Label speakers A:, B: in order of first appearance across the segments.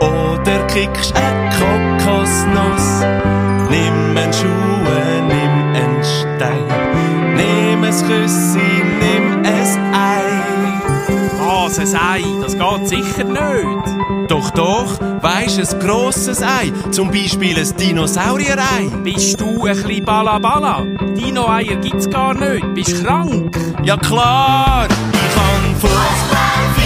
A: Oder kickst eine Kokosnuss. Nimm einen Schuhe, nimm einen Stein. Nimm ein Küssi, nimm ein Ei.
B: Was, ein Ei? Das geht sicher nicht.
A: Doch, doch, weisst ein grosses Ei. Zum Beispiel ein Dinosaurierei.
B: Bist du ein bisschen Balabala? Dino-Eier gibt's gar nicht. Bist krank?
A: Ja klar, ich kann Fußball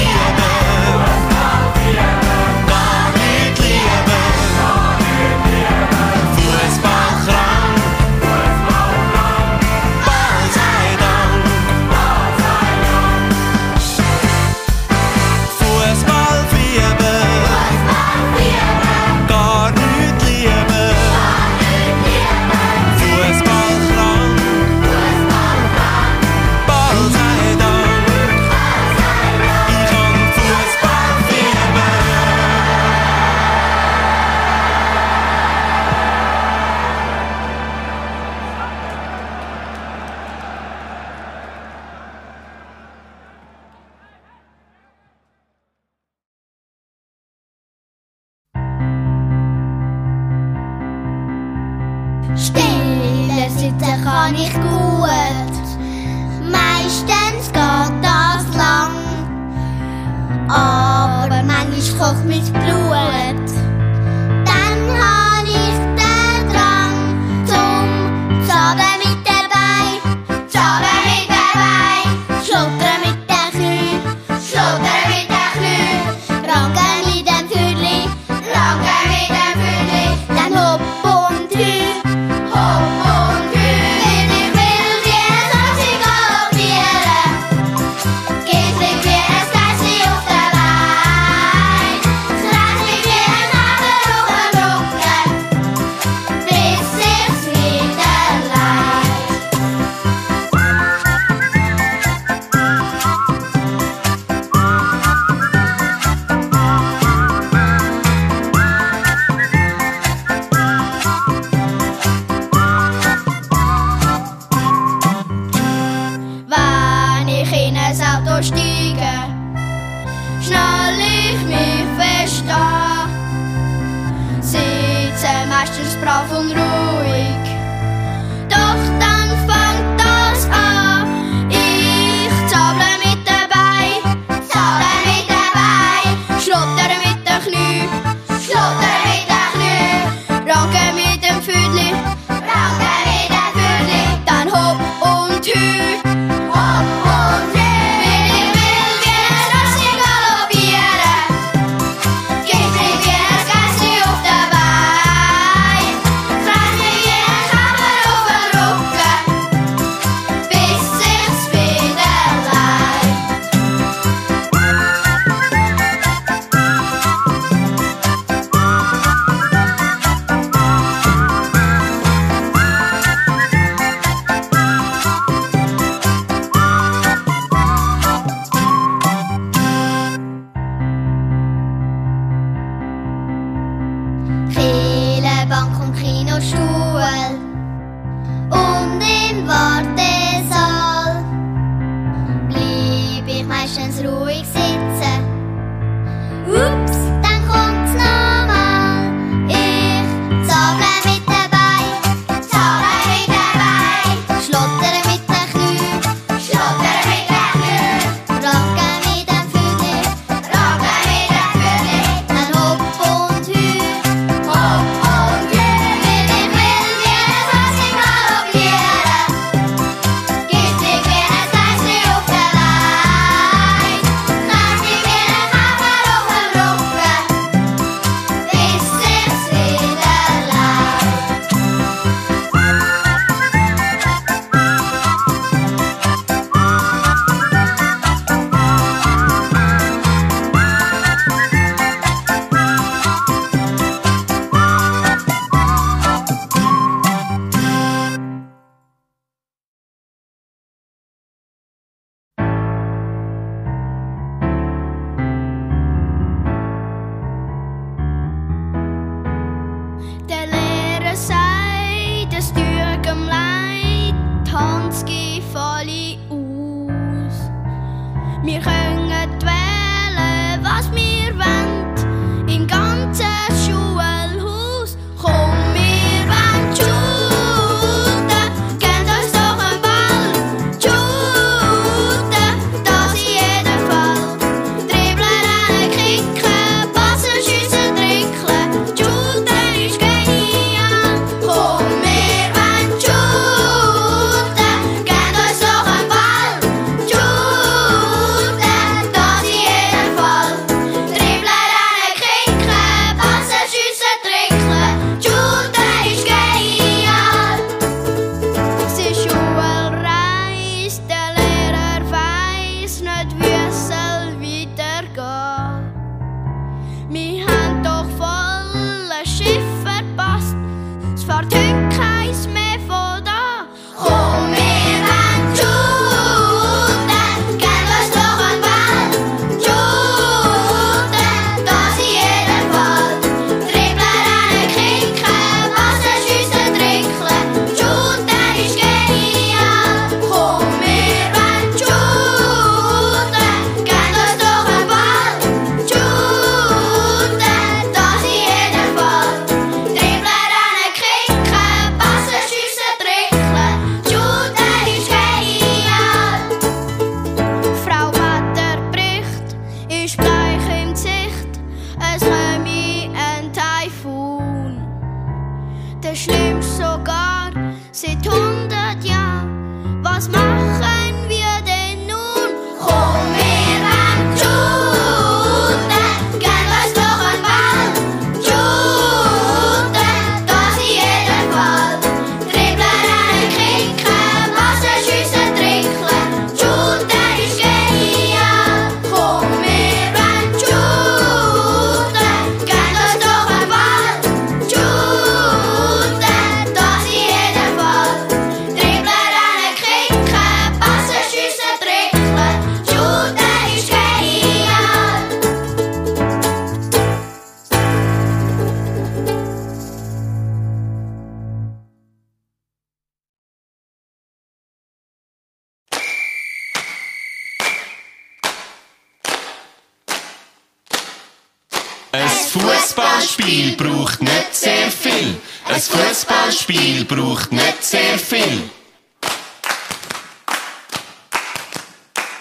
A: Spiel braucht nicht sehr viel.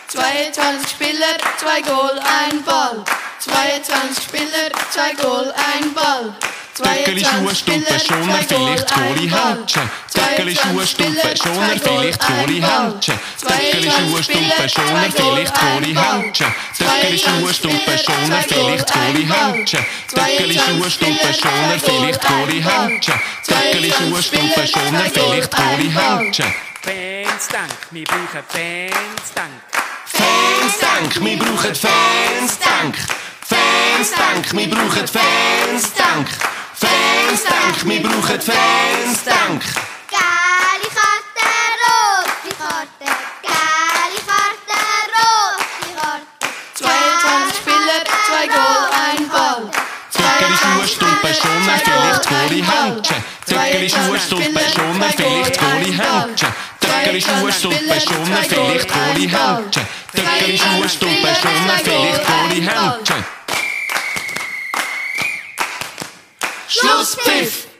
C: 22 Spieler, 2 Goal, 1 Ball. 22 Spieler, 2 Goal, 1 Ball.
A: Döckeli Schuhe stumpfen, Schoner vielleicht Goli Händchen. Döckeli Schuhe stumpfen, Schoner vielleicht Goli Händchen. Döckeli Schuhe stumpfen, Schoner vielleicht Goli Händchen. Döckeli Schuhe stumpfen, Schoner vielleicht Goli Händchen. Döckeli Schuhe stumpfen, Schoner vielleicht Goli Händchen. Döckeli Schuhe stumpfen, Schoner vielleicht Goli Hautsche.
B: Fans Dank, wir brauchen Fans Dank.
A: Fans Dank, wir brauchen Fans Dank. Fans Dank, wir brauchen Fans Dank. Fans Tank, wir brauchen Fans Tank.
D: Geile Karte, rote Karte, geile Karte, rote Karte.
C: 22 Spieler, 2 Goal, ein Ball.
A: Schuhe, vielleicht Goli Händchen. Zöckeli Schuhe, Stumpen, Schoner, vielleicht
E: Goli Händchen. Zöckeli Schuhe, Stumpen, Schuhe, vielleicht Goli Händchen.
F: Schlusspfiff!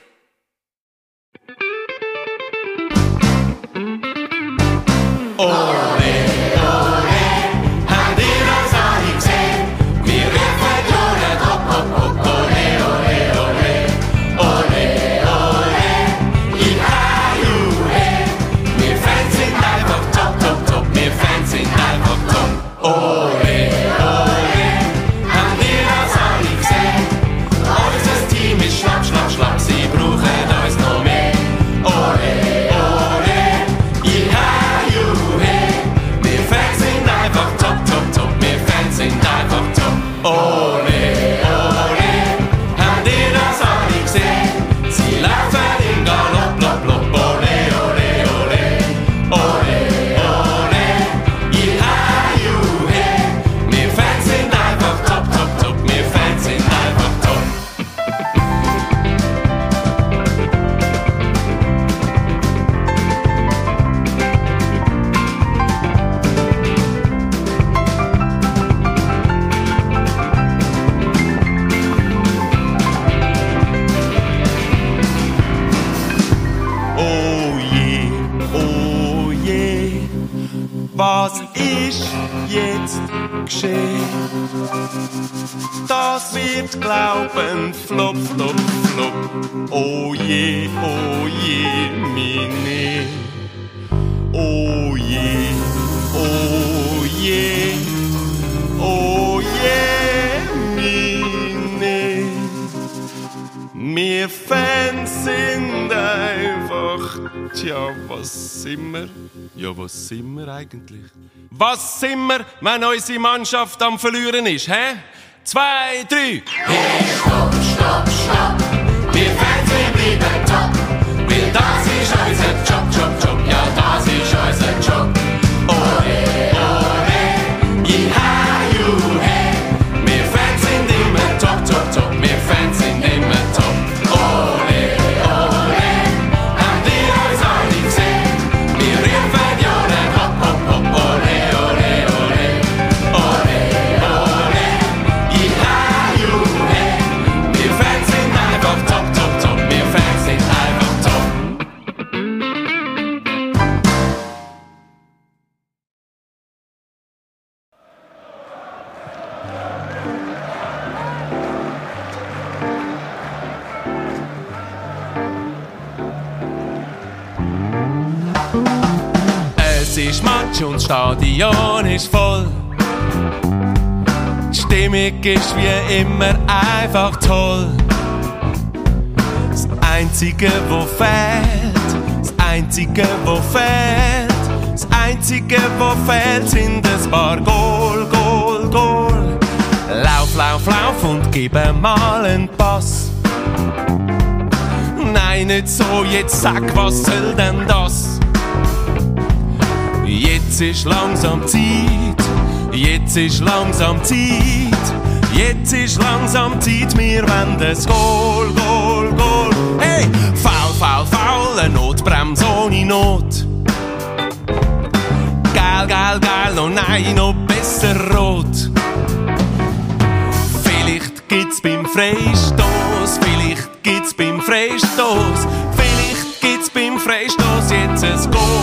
E: Geschehen? Das wird glauben, flop, flop, flop. Oh je, oh je, mine. Oh je, oh je, oh je, mine. Wir Fans sind einfach. Tja, was sind wir? Ja, was sind wir eigentlich? Was sind wir, wenn unsere Mannschaft am Verlieren ist, hä? Zwei, drei.
F: Stopp, stopp, stopp! Wir Fans, wir bleiben
E: Stadion ist voll. Die Stimmung ist wie immer einfach toll. Das Einzige, wo fehlt, das Einzige, wo fehlt, das Einzige, wo fehlt, sind ein paar Goal, Goal, Goal. Lauf, lauf, lauf und gib mal einen Pass. Nein, nicht so, jetzt sag, was soll denn das? Jetzt ist langsam Zeit, jetzt ist langsam Zeit, jetzt ist langsam Zeit, wir wollen das Goal, Goal, Goal. Hey, faul, faul, faul, eine Notbremse ohne Not. Geil, geil, geil, oh nein, noch besser rot. Vielleicht gibt's beim Freistoß, vielleicht gibt's beim Freistoß, vielleicht gibt's beim Freistoß jetzt ein Goal,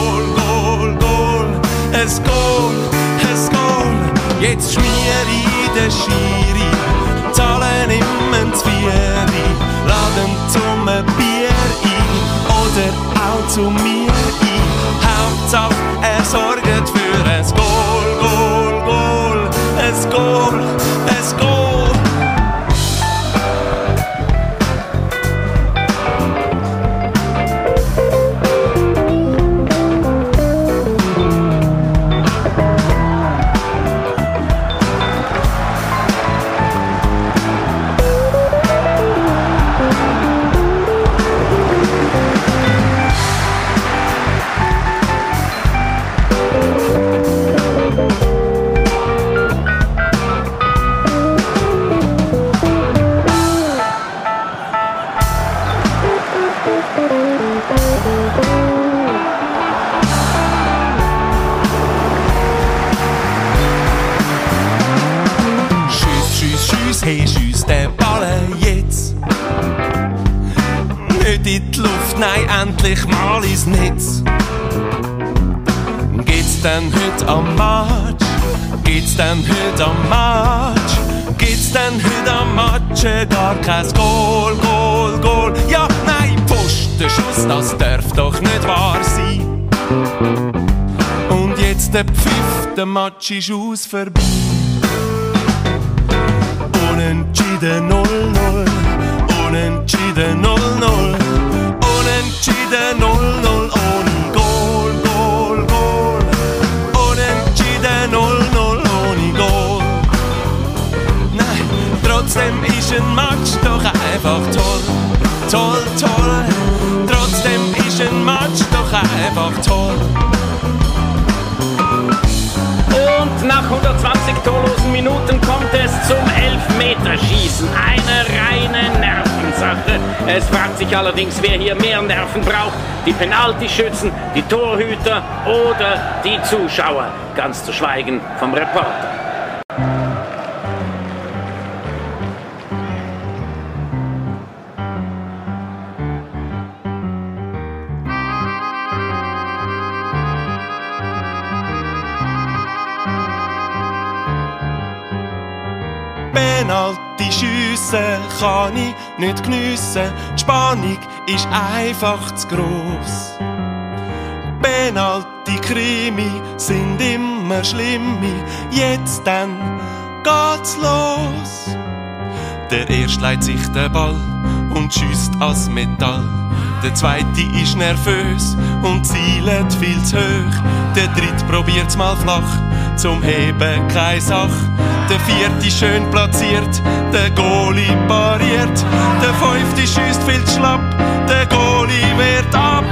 E: Ein Goal. Jetzt schmier ich den Schiri, Gar kein Goal, Goal, Goal. Ja, nein, Pfostenschuss, das darf doch nicht wahr sein. Und jetzt der der Match ist aus vorbei. Unentschieden 0-0, unentschieden 0-0, unentschieden 0-0 ohne ein Match doch einfach toll, toll, toll. Trotzdem ist ein Match doch einfach toll.
B: Und nach 120 torlosen Minuten kommt es zum Elfmeterschießen. Eine reine Nervensache. Es fragt sich allerdings, wer hier mehr Nerven braucht. Die Penaltyschützen, die Torhüter oder die Zuschauer. Ganz zu schweigen vom Reporter.
E: Kann ich nicht geniessen. Die Spannung ist einfach zu gross. Penalty Krimi sind immer schlimme. Jetzt dann geht's los. Der erste leitet sich den Ball und schießt als Metall. Der zweite ist nervös und zielt viel zu hoch. Der dritte probiert's mal flach, zum Heben keine Sach. Der vierte schön platziert, der Goalie pariert. Der fünfte schießt viel schlapp, der Goalie wehrt ab.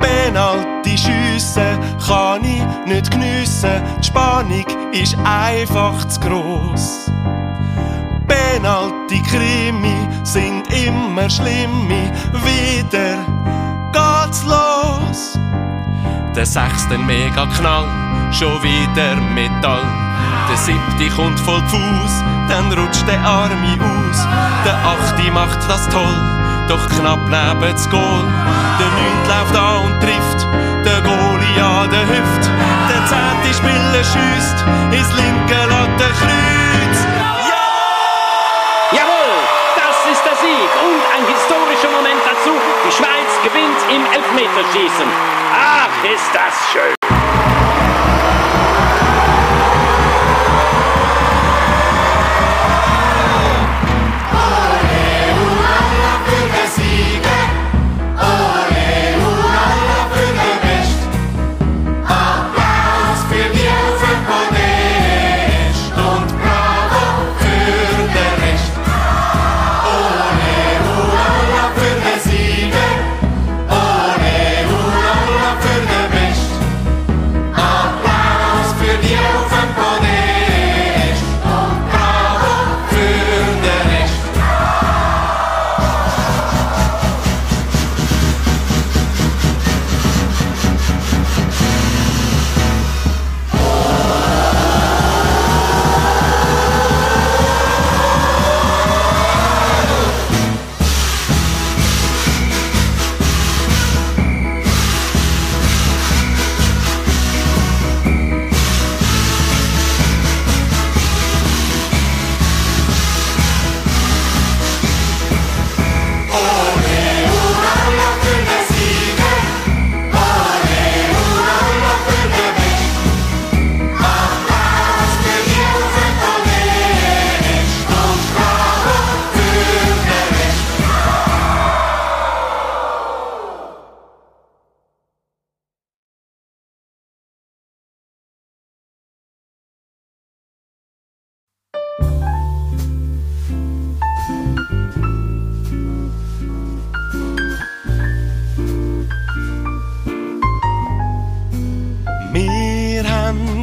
E: Penalty schiessen kann nicht geniessen. Die Spannung ist einfach zu gross. Penalty Krimi sind immer schlimme. Wieder geht's los. Der sechste mega Knall, schon wieder Metall. Der siebte kommt voll Fuß, dann rutscht der Arme aus. Der achte macht das toll, doch knapp neben das Goal. Der neunte läuft an und trifft, an der Hüft. Der zehnte Spieler schießt ins linke Lattenkreuz.
B: Jawohl, das ist der Sieg und ein historischer Moment dazu. Die Schweiz gewinnt im Elfmeterschießen. Ach, ist das schön.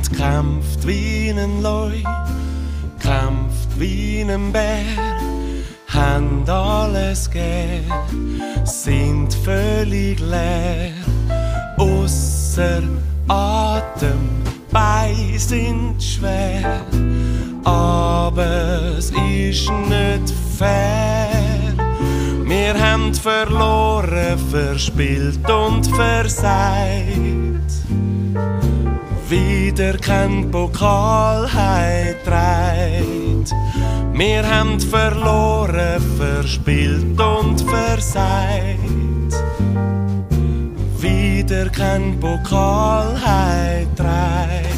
E: Haben gekämpft wie ein Leu, wie ein Bär, haben alles gern, sind völlig leer, ausser Atem, Beine sind schwer, aber es ist nicht fair. Wir haben verloren, verspielt und versagt. Wieder kein Pokal heimträgt. Wir haben verloren, verspielt und versagt. Wieder kein Pokal heimträgt.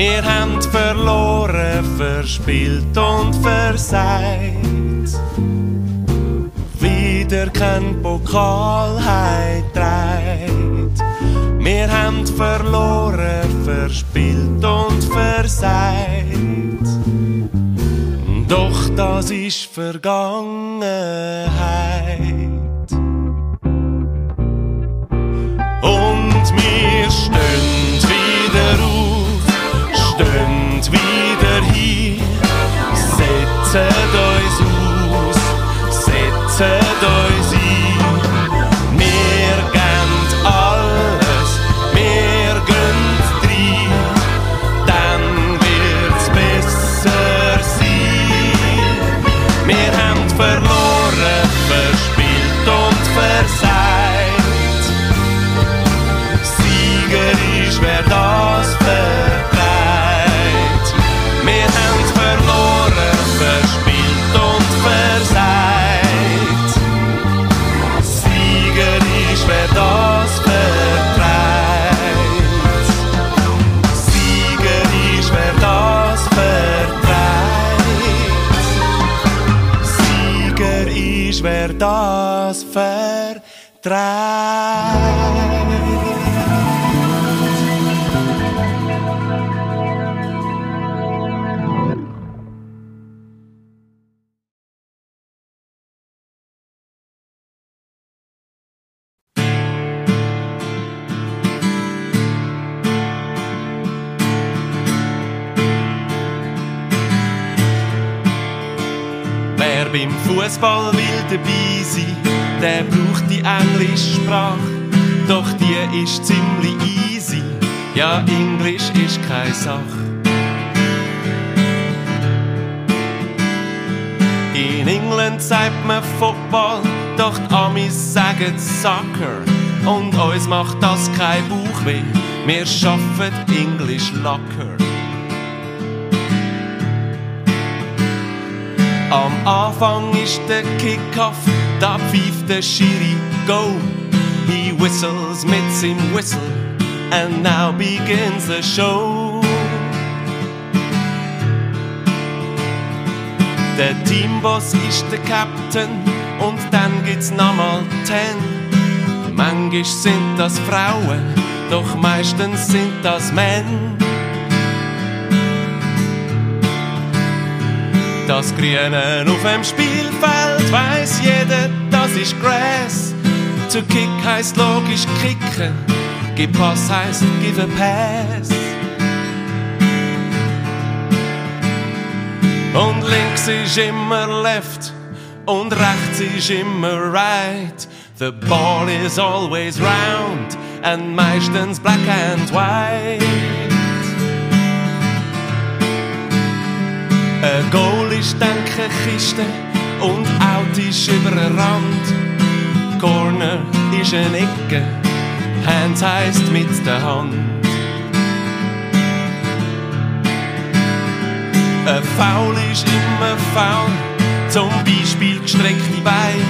E: Wir haben verloren, verspielt und versagt. Wieder kein Pokal heimträgt. Wir haben verloren, verspielt und versagt. Doch das ist Vergangenheit. Und wir stehen stehen wieder hier, setzen uns aus, setzen uns ist, wer das vertreibt. Beim Fußball will dabei sein, der braucht die englische Sprache. Doch die ist ziemlich easy. Ja, Englisch ist keine Sache. In England sagt man Football, doch die Amis sagen Soccer. Und uns macht das kein Bauchweh, wir schaffen Englisch locker. Am Anfang ist der Kickoff, da pfeift der Schiri Go. He whistles mit seinem Whistle, and now begins the show. Der Teamboss ist der Captain und dann gibt's nochmal ten. Manchmal sind das Frauen, doch meistens sind das Männer. Das Grüne auf dem Spielfeld weiß jeder, das ist Grass. To kick heißt logisch kicken, gib Pass heißt give a pass. Und links ist immer left und rechts ist immer right. The ball is always round and meistens black and white. Ein Goal ist denke Kiste und Out ist über den Rand. Corner ist eine Ecke, Hand heisst mit der Hand. Ein Foul ist immer faul, zum Beispiel gestreckte Beine.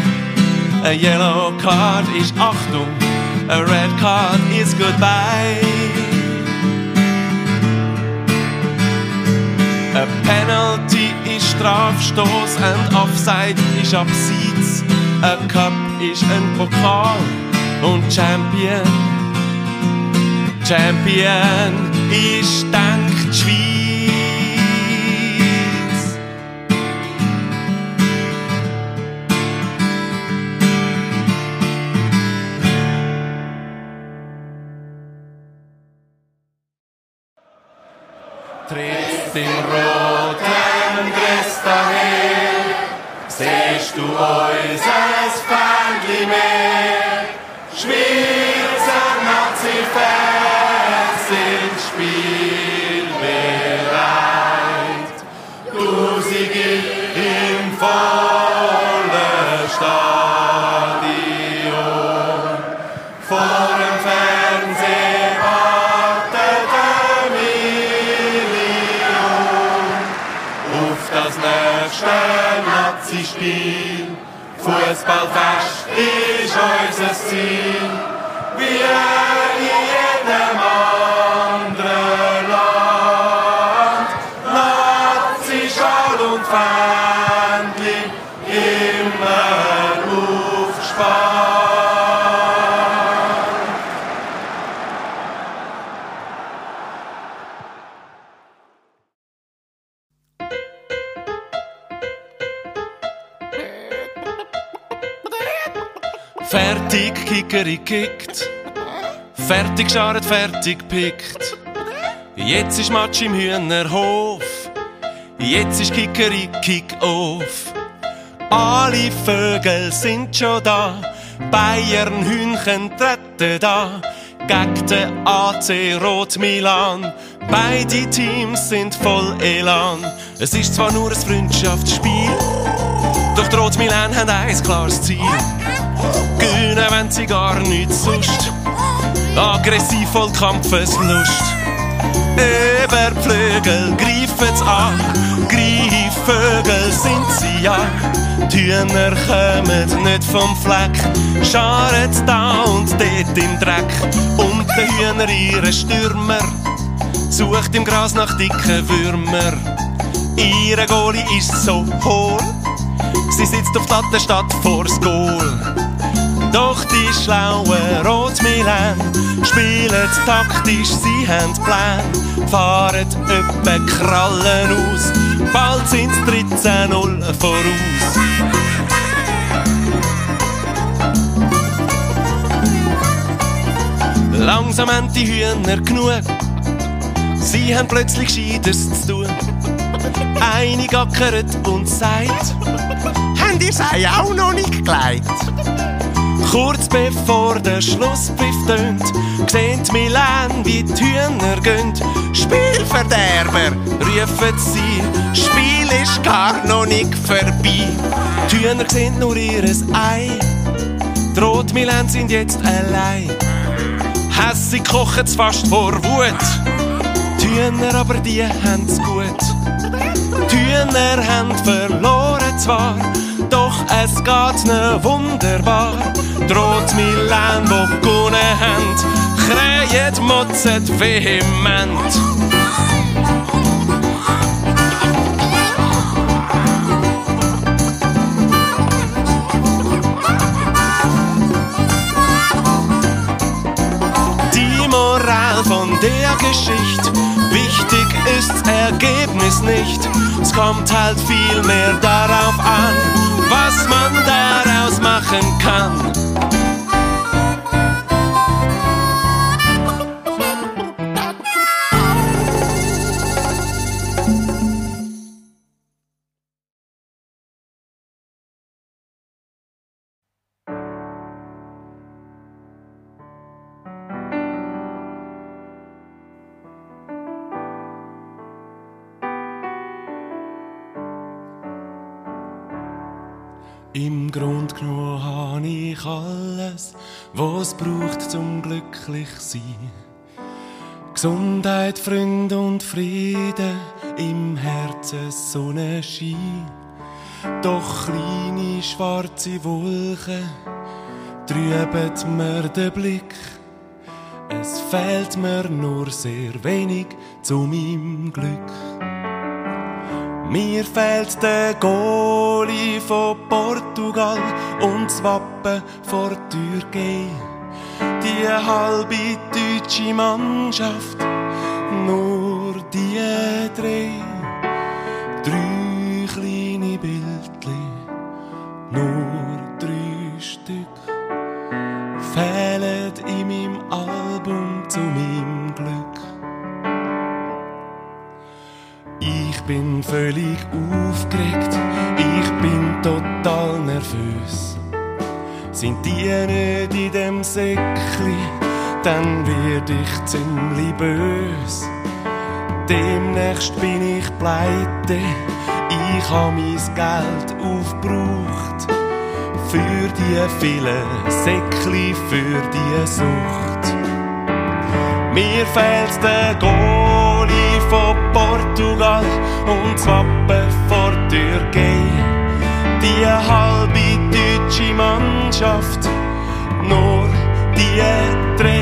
E: Ein Yellow Card ist Achtung, a Red Card ist Goodbye. A penalty Strafstoß and Offside ist Abseits. A Cup ist ein Pokal und Champion. Champion ist denkt die Schweiz. Trittst im roten Dress daher, siehst du unser Fähnchen mehr. Nazi-Spiel. Fußballfest ist unser Ziel, wie Fertig Kickeri kickt, fertig gescharrt, fertig pickt. Jetzt ist Matsch im Hühnerhof, jetzt ist Kickeri Kick-Off. Alle Vögel sind schon da, Bayern Hühnchen treten da. Gegen den AC Rot Milan, beide Teams sind voll Elan. Es ist zwar nur ein Freundschaftsspiel, doch die Rot Milan haben ein klares Ziel. Gönnen wenn sie gar nichts sonst. Aggressiv voll Kampfeslust. Über die Flügel greifen's an. Greifvögel sind sie ja. Die Hühner kommen nicht vom Fleck. Scharen da und dort im Dreck. Und der Hühner ihre Stürmer sucht im Gras nach dicken Würmer. Ihre Goalie ist so hohl. Sie sitzt auf der statt vors Goal. Doch die schlauen Rotmilan spielen taktisch, sie haben Plan, fahren öppe Krallen aus, bald sind's 13-0 voraus. Langsam haben die Hühner genug, sie haben plötzlich Scheiders zu tun. Eine gackert und sagt,
G: Habt ihr auch noch nicht gelegt?
E: Kurz bevor der Schlusspfiff tönt, sehen die Milan, wie die Hühner gehen.
G: Spielverderber!
E: Rufen sie,
G: Spiel ist gar noch nicht vorbei.
E: die Hühner sehen nur ihres Ei. Die Rotmilan sind jetzt allein. Hässig kochen's fast vor Wut. Die Hühner aber die haben's gut. Die Hühner haben verloren zwar, doch es geht ne wunderbar. Die Rotmilan, die gewonnen haben, krähen, motzen vehement. Die Moral von der Geschichte. Wichtig ist Ergebnis nicht. Es kommt halt viel mehr darauf an, was man daraus machen kann. Zum glücklich sein. Gesundheit, Freund und Frieden, im Herzen Sonnenschein. Doch kleine schwarze Wolken trüben mir den Blick. Es fehlt mir nur sehr wenig zu meinem Glück. Mir fehlt der Goalie von Portugal und das Wappen vor der Tür gehen die halbe deutsche Mannschaft, nur die drei, drei kleine Bildchen, nur drei Stück, fehlen in meinem Album zu meinem Glück. Ich bin völlig aufgeregt. Sind die nicht in dem Säckli, dann werde ich ziemlich bös. Demnächst bin ich pleite, ich habe mein Geld aufgebraucht. Für die vielen Säckli, für die Sucht. Mir fehlt der Goli von Portugal und das Wappen vor Türkei. Die herrschaft, når de er tre.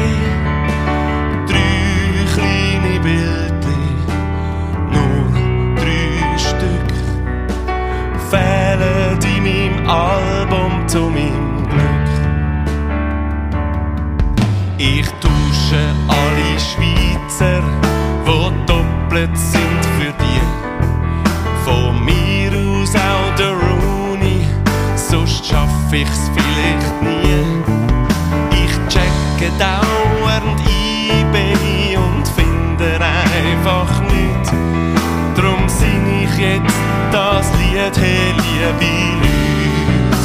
E: der lügt.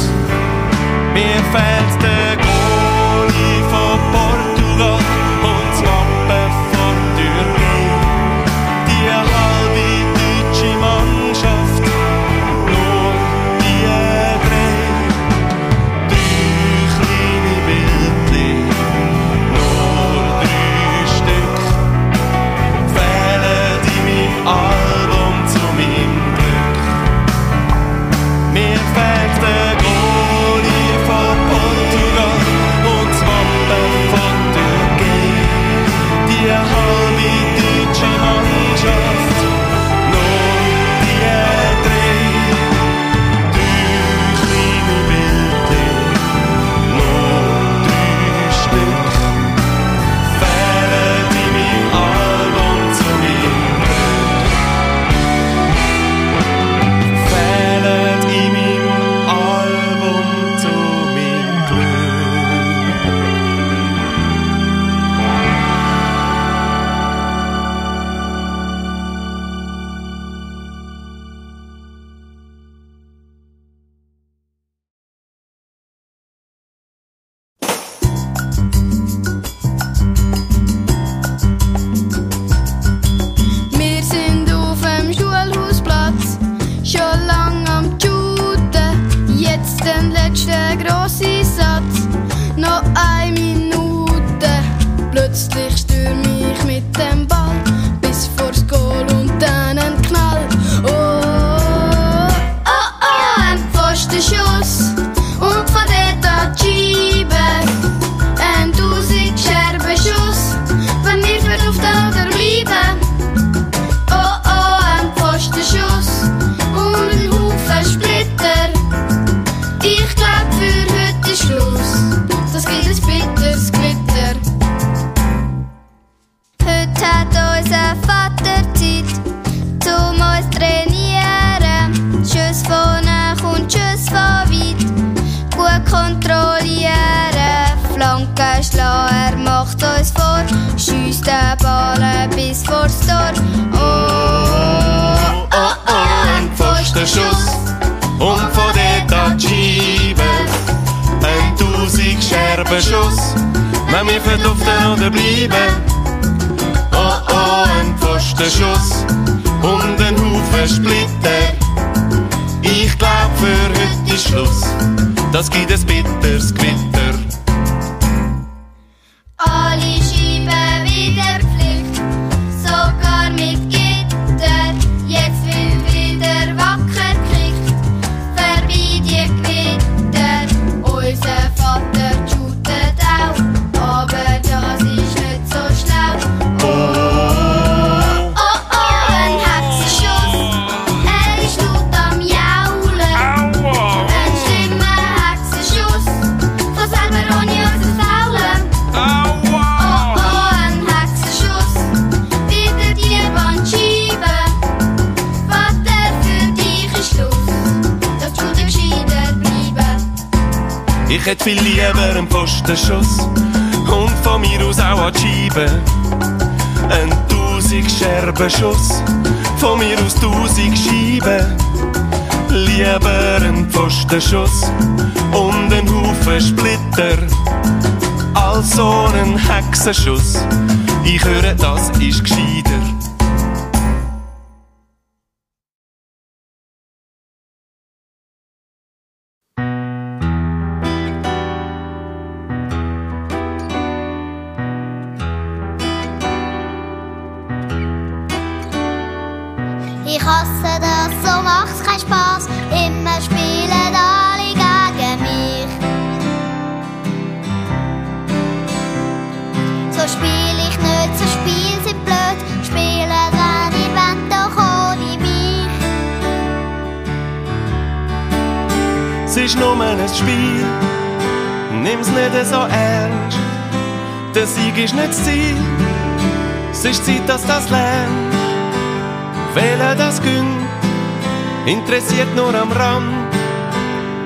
E: Mir fällt's letzter Schuss und von
H: dort an die Scheibe. Ein tausend Scherben Schuss, wenn wir verduften oder bleiben. Oh oh, ein Pfosten Schuss und
E: ein Haufen Splitter. Ich glaub, für heute ist Schluss, das gibt ein bitters Gewitter.
H: All
E: Ich hätte viel lieber einen Pfostenschuss und von mir aus auch an Scheibe. Ein tausend Scherbenschuss, von mir aus tausend Scheiben. Lieber ein Pfostenschuss und ein Haufen Splitter als so ein Hexenschuss. Ich höre, das ist gescheiter.
D: Keinen Spaß. Immer spielen alle gegen mich. So spiel ich nicht, so spiel sie blöd. Spielen, wenn ich will, doch ohne mich.
E: Es ist nur ein Spiel, nimm's nicht so ernst. Der Sieg ist nicht das Ziel, es ist Zeit, dass das lernst. Wählen das gönnt, interessiert nur am Rand.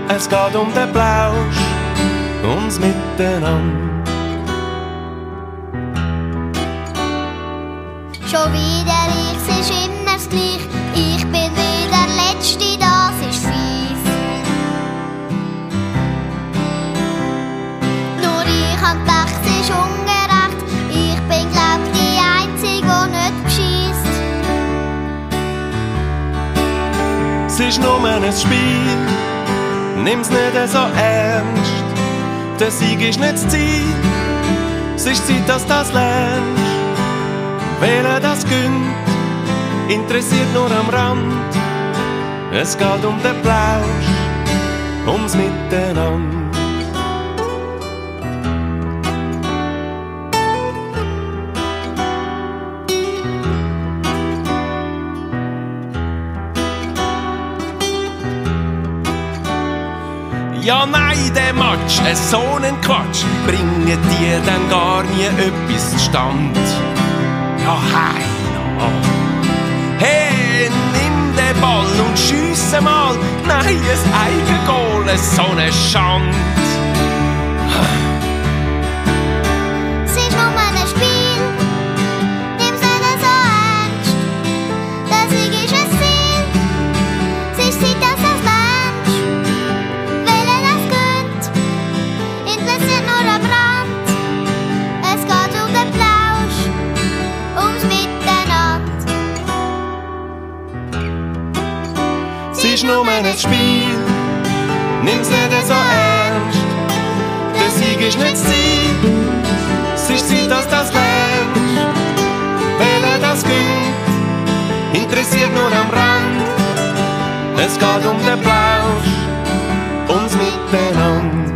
E: Es geht um den Plausch, ums Miteinander.
D: Schon wieder ich, es ist immer
E: ein Spiel, nimm's nicht so ernst. Der Sieg ist nicht das Ziel, es ist Zeit, dass das lernst. Wählen das gönnt, interessiert nur am Rand. Es geht um den Plausch, ums Miteinander. Ja, nein, der Matsch, ein so ein Quatsch, bringen dir dann gar nie etwas zustande. Ja, hey, no. Hey, nimm den Ball und schiesse mal. Nein, ein Eigengoal, so eine Schande.
D: Ist nur ein Spiel, nimm's nicht so ernst. Der Sieg ist
E: nicht Ziel, es ist Zeit, dass das lernst. Wähle das gönnt, interessiert nur am Rand. Es geht um den Plausch, ums Miteinander.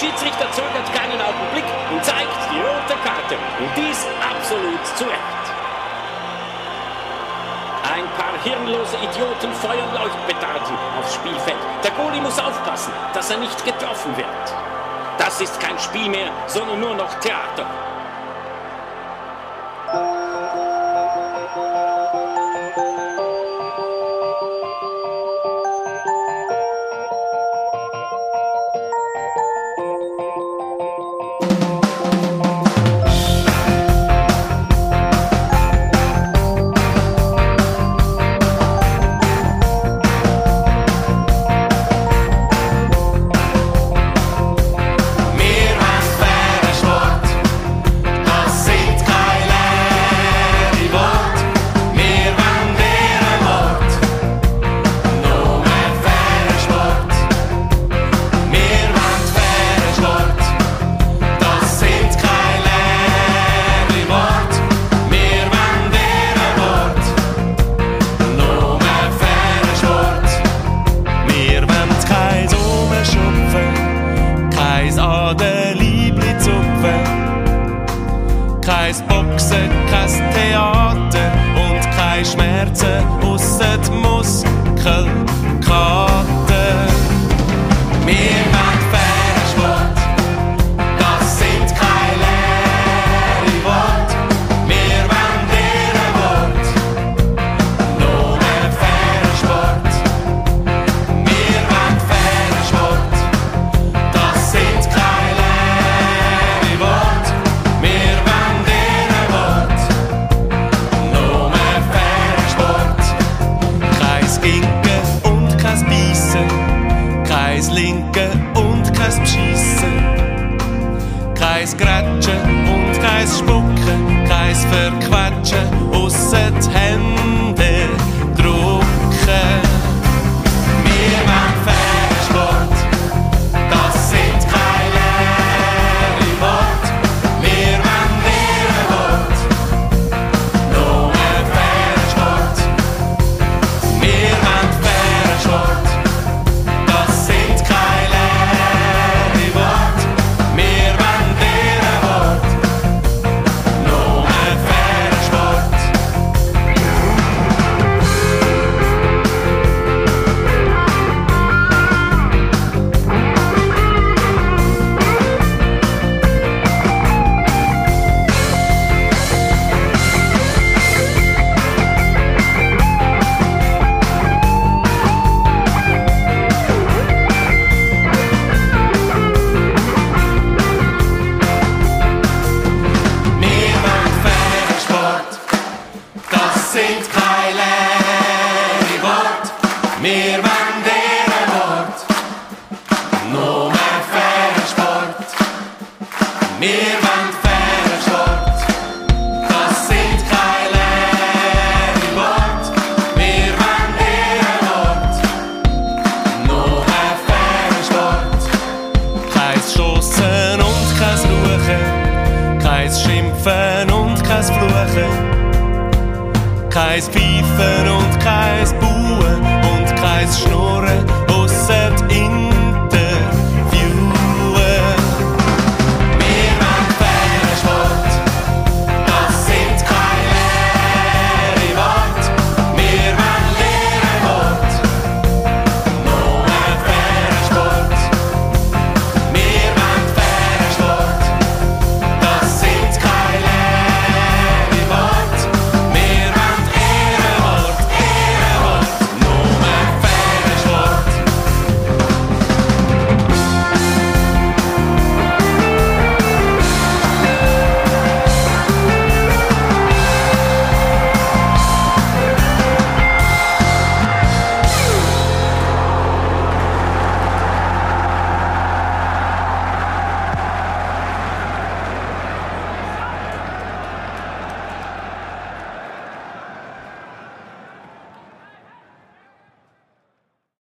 B: Schiedsrichter zögert keinen Augenblick und zeigt die rote Karte. Und dies absolut zu Recht. Ein paar hirnlose Idioten feuern Leuchtpetarden aufs Spielfeld. Der Goalie muss aufpassen, dass er nicht getroffen wird. Das ist kein Spiel mehr, sondern nur noch Theater.
E: Schimpfen und kein Fluchen. Kein Pfeifen und kein Buhen